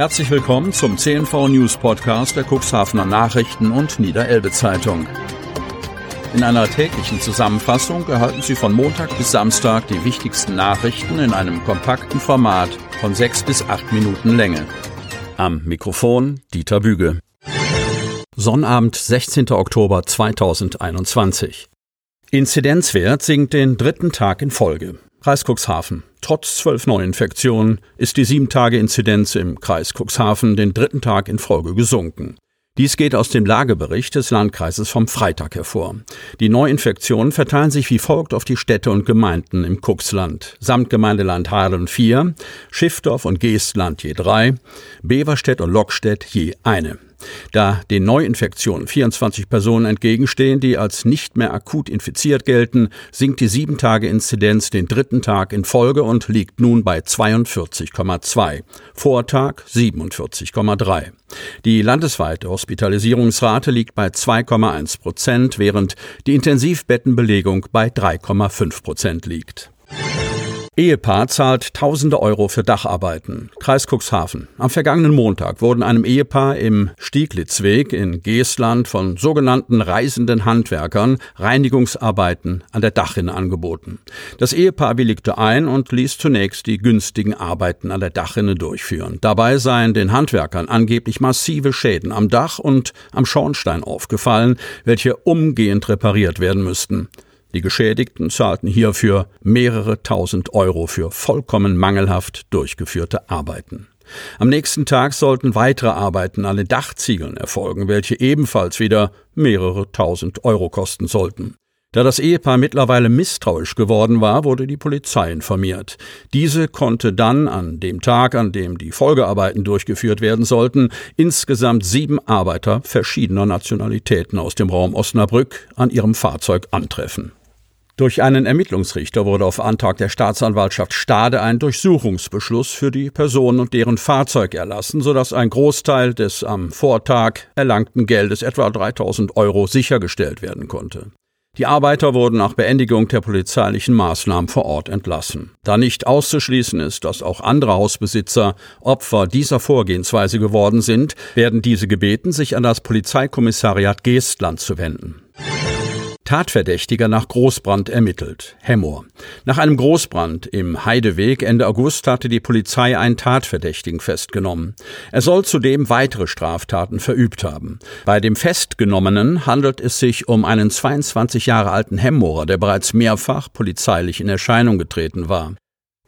Herzlich willkommen zum CNV News Podcast der Cuxhavener Nachrichten und Niederelbe Zeitung. In einer täglichen Zusammenfassung erhalten Sie von Montag bis Samstag die wichtigsten Nachrichten in einem kompakten Format von sechs bis acht Minuten Länge. Am Mikrofon Dieter Büge. Sonnabend, 16. Oktober 2021. Inzidenzwert sinkt den dritten Tag in Folge. Kreis Cuxhaven. Trotz zwölf Neuinfektionen ist die Sieben-Tage-Inzidenz im Kreis Cuxhaven den dritten Tag in Folge gesunken. Dies geht aus dem Lagebericht des Landkreises vom Freitag hervor. Die Neuinfektionen verteilen sich wie folgt auf die Städte und Gemeinden im Cuxland. Samtgemeindeland Haaren 4, Schiffdorf und Geestland je drei, Beverstedt und Lockstedt je eine. Da den Neuinfektionen 24 Personen entgegenstehen, die als nicht mehr akut infiziert gelten, sinkt die 7-Tage-Inzidenz den dritten Tag in Folge und liegt nun bei 42,2. Vortag 47,3. Die landesweite Hospitalisierungsrate liegt bei 2,1 Prozent, während die Intensivbettenbelegung bei 3,5 Prozent liegt. Ehepaar zahlt tausende Euro für Dacharbeiten. Kreis Cuxhaven. Am vergangenen Montag wurden einem Ehepaar im Stieglitzweg in Geestland von sogenannten reisenden Handwerkern Reinigungsarbeiten an der Dachrinne angeboten. Das Ehepaar willigte ein und ließ zunächst die günstigen Arbeiten an der Dachrinne durchführen. Dabei seien den Handwerkern angeblich massive Schäden am Dach und am Schornstein aufgefallen, welche umgehend repariert werden müssten. Die Geschädigten zahlten hierfür mehrere tausend Euro für vollkommen mangelhaft durchgeführte Arbeiten. Am nächsten Tag sollten weitere Arbeiten an den Dachziegeln erfolgen, welche ebenfalls wieder mehrere tausend Euro kosten sollten. Da das Ehepaar mittlerweile misstrauisch geworden war, wurde die Polizei informiert. Diese konnte dann an dem Tag, an dem die Folgearbeiten durchgeführt werden sollten, insgesamt sieben Arbeiter verschiedener Nationalitäten aus dem Raum Osnabrück an ihrem Fahrzeug antreffen. Durch einen Ermittlungsrichter wurde auf Antrag der Staatsanwaltschaft Stade ein Durchsuchungsbeschluss für die Personen und deren Fahrzeug erlassen, sodass ein Großteil des am Vortag erlangten Geldes, etwa 3000 Euro, sichergestellt werden konnte. Die Arbeiter wurden nach Beendigung der polizeilichen Maßnahmen vor Ort entlassen. Da nicht auszuschließen ist, dass auch andere Hausbesitzer Opfer dieser Vorgehensweise geworden sind, werden diese gebeten, sich an das Polizeikommissariat Geestland zu wenden. Tatverdächtiger nach Großbrand ermittelt. Hemmoor. Nach einem Großbrand im Heideweg Ende August hatte die Polizei einen Tatverdächtigen festgenommen. Er soll zudem weitere Straftaten verübt haben. Bei dem Festgenommenen handelt es sich um einen 22 Jahre alten Hemmoorer, der bereits mehrfach polizeilich in Erscheinung getreten war.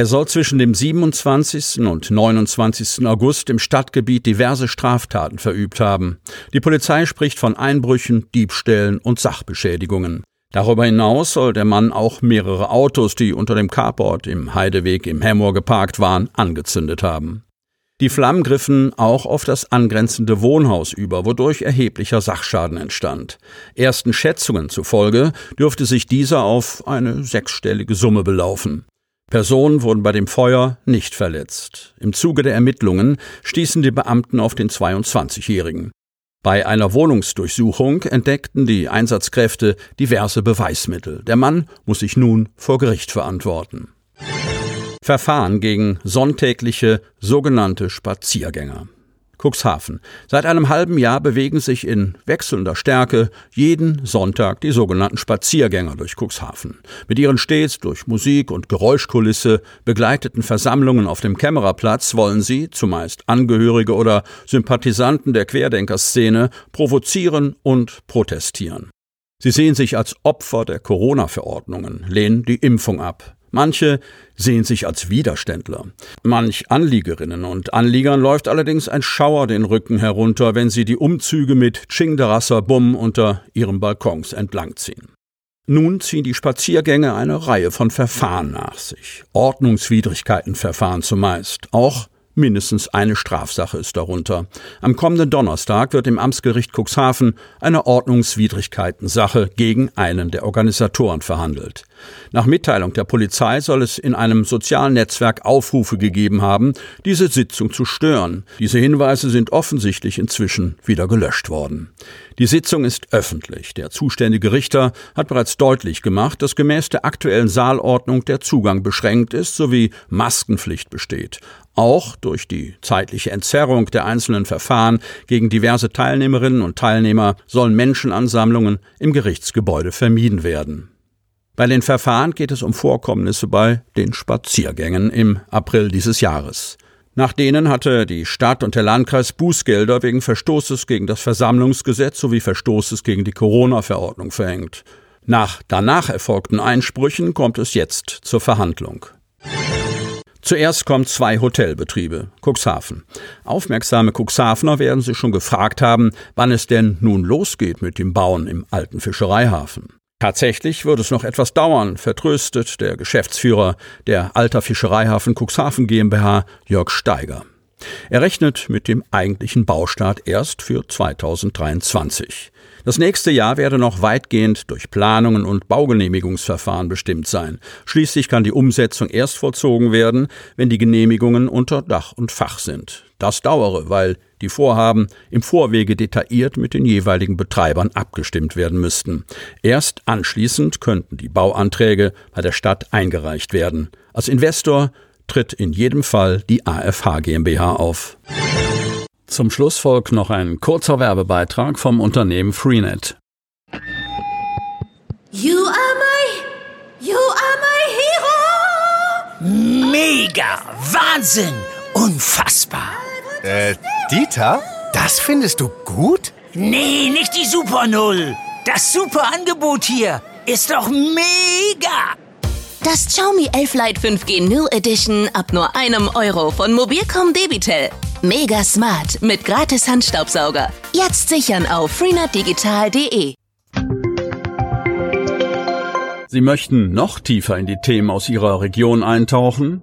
Er soll zwischen dem 27. und 29. August im Stadtgebiet diverse Straftaten verübt haben. Die Polizei spricht von Einbrüchen, Diebstählen und Sachbeschädigungen. Darüber hinaus soll der Mann auch mehrere Autos, die unter dem Carport im Heideweg im Hemmoor geparkt waren, angezündet haben. Die Flammen griffen auch auf das angrenzende Wohnhaus über, wodurch erheblicher Sachschaden entstand. Ersten Schätzungen zufolge dürfte sich dieser auf eine sechsstellige Summe belaufen. Personen wurden bei dem Feuer nicht verletzt. Im Zuge der Ermittlungen stießen die Beamten auf den 22-Jährigen. Bei einer Wohnungsdurchsuchung entdeckten die Einsatzkräfte diverse Beweismittel. Der Mann muss sich nun vor Gericht verantworten. Verfahren gegen sonntägliche sogenannte Spaziergänger. Cuxhaven. Seit einem halben Jahr bewegen sich in wechselnder Stärke jeden Sonntag die sogenannten Spaziergänger durch Cuxhaven. Mit ihren stets durch Musik und Geräuschkulisse begleiteten Versammlungen auf dem Kämmererplatz wollen sie, zumeist Angehörige oder Sympathisanten der Querdenkerszene, provozieren und protestieren. Sie sehen sich als Opfer der Corona-Verordnungen, lehnen die Impfung ab. Manche sehen sich als Widerständler. Manch Anliegerinnen und Anliegern läuft allerdings ein Schauer den Rücken herunter, wenn sie die Umzüge mit Chingdarasser Bum unter ihren Balkons entlangziehen. Nun ziehen die Spaziergänge eine Reihe von Verfahren nach sich. Ordnungswidrigkeitenverfahren zumeist, auch Mindestens eine Strafsache ist darunter. Am kommenden Donnerstag wird im Amtsgericht Cuxhaven eine Ordnungswidrigkeitensache gegen einen der Organisatoren verhandelt. Nach Mitteilung der Polizei soll es in einem sozialen Netzwerk Aufrufe gegeben haben, diese Sitzung zu stören. Diese Hinweise sind offensichtlich inzwischen wieder gelöscht worden. Die Sitzung ist öffentlich. Der zuständige Richter hat bereits deutlich gemacht, dass gemäß der aktuellen Saalordnung der Zugang beschränkt ist sowie Maskenpflicht besteht. Auch durch die zeitliche Entzerrung der einzelnen Verfahren gegen diverse Teilnehmerinnen und Teilnehmer sollen Menschenansammlungen im Gerichtsgebäude vermieden werden. Bei den Verfahren geht es um Vorkommnisse bei den Spaziergängen im April dieses Jahres. Nach denen hatte die Stadt und der Landkreis Bußgelder wegen Verstoßes gegen das Versammlungsgesetz sowie Verstoßes gegen die Corona-Verordnung verhängt. Nach danach erfolgten Einsprüchen kommt es jetzt zur Verhandlung. Zuerst kommen zwei Hotelbetriebe, Cuxhaven. Aufmerksame Cuxhavener werden sich schon gefragt haben, wann es denn nun losgeht mit dem Bauen im alten Fischereihafen. Tatsächlich würde es noch etwas dauern, vertröstet der Geschäftsführer der Alter Fischereihafen Cuxhaven GmbH, Jörg Steiger. Er rechnet mit dem eigentlichen Baustart erst für 2023. Das nächste Jahr werde noch weitgehend durch Planungen und Baugenehmigungsverfahren bestimmt sein. Schließlich kann die Umsetzung erst vollzogen werden, wenn die Genehmigungen unter Dach und Fach sind. Das dauere, weil die Vorhaben im Vorwege detailliert mit den jeweiligen Betreibern abgestimmt werden müssten. Erst anschließend könnten die Bauanträge bei der Stadt eingereicht werden. Als Investor tritt in jedem Fall die AFH GmbH auf. Zum Schluss folgt noch ein kurzer Werbebeitrag vom Unternehmen Freenet. You are my, you are my hero! Mega! Wahnsinn! Unfassbar! Äh, Dieter? Das findest du gut? Nee, nicht die Super Null. Das super Angebot hier ist doch mega! Das Xiaomi 11 Lite 5G New Edition ab nur einem Euro von Mobilcom Debitel. Mega smart mit gratis Handstaubsauger. Jetzt sichern auf freenetdigital.de. Sie möchten noch tiefer in die Themen aus Ihrer Region eintauchen?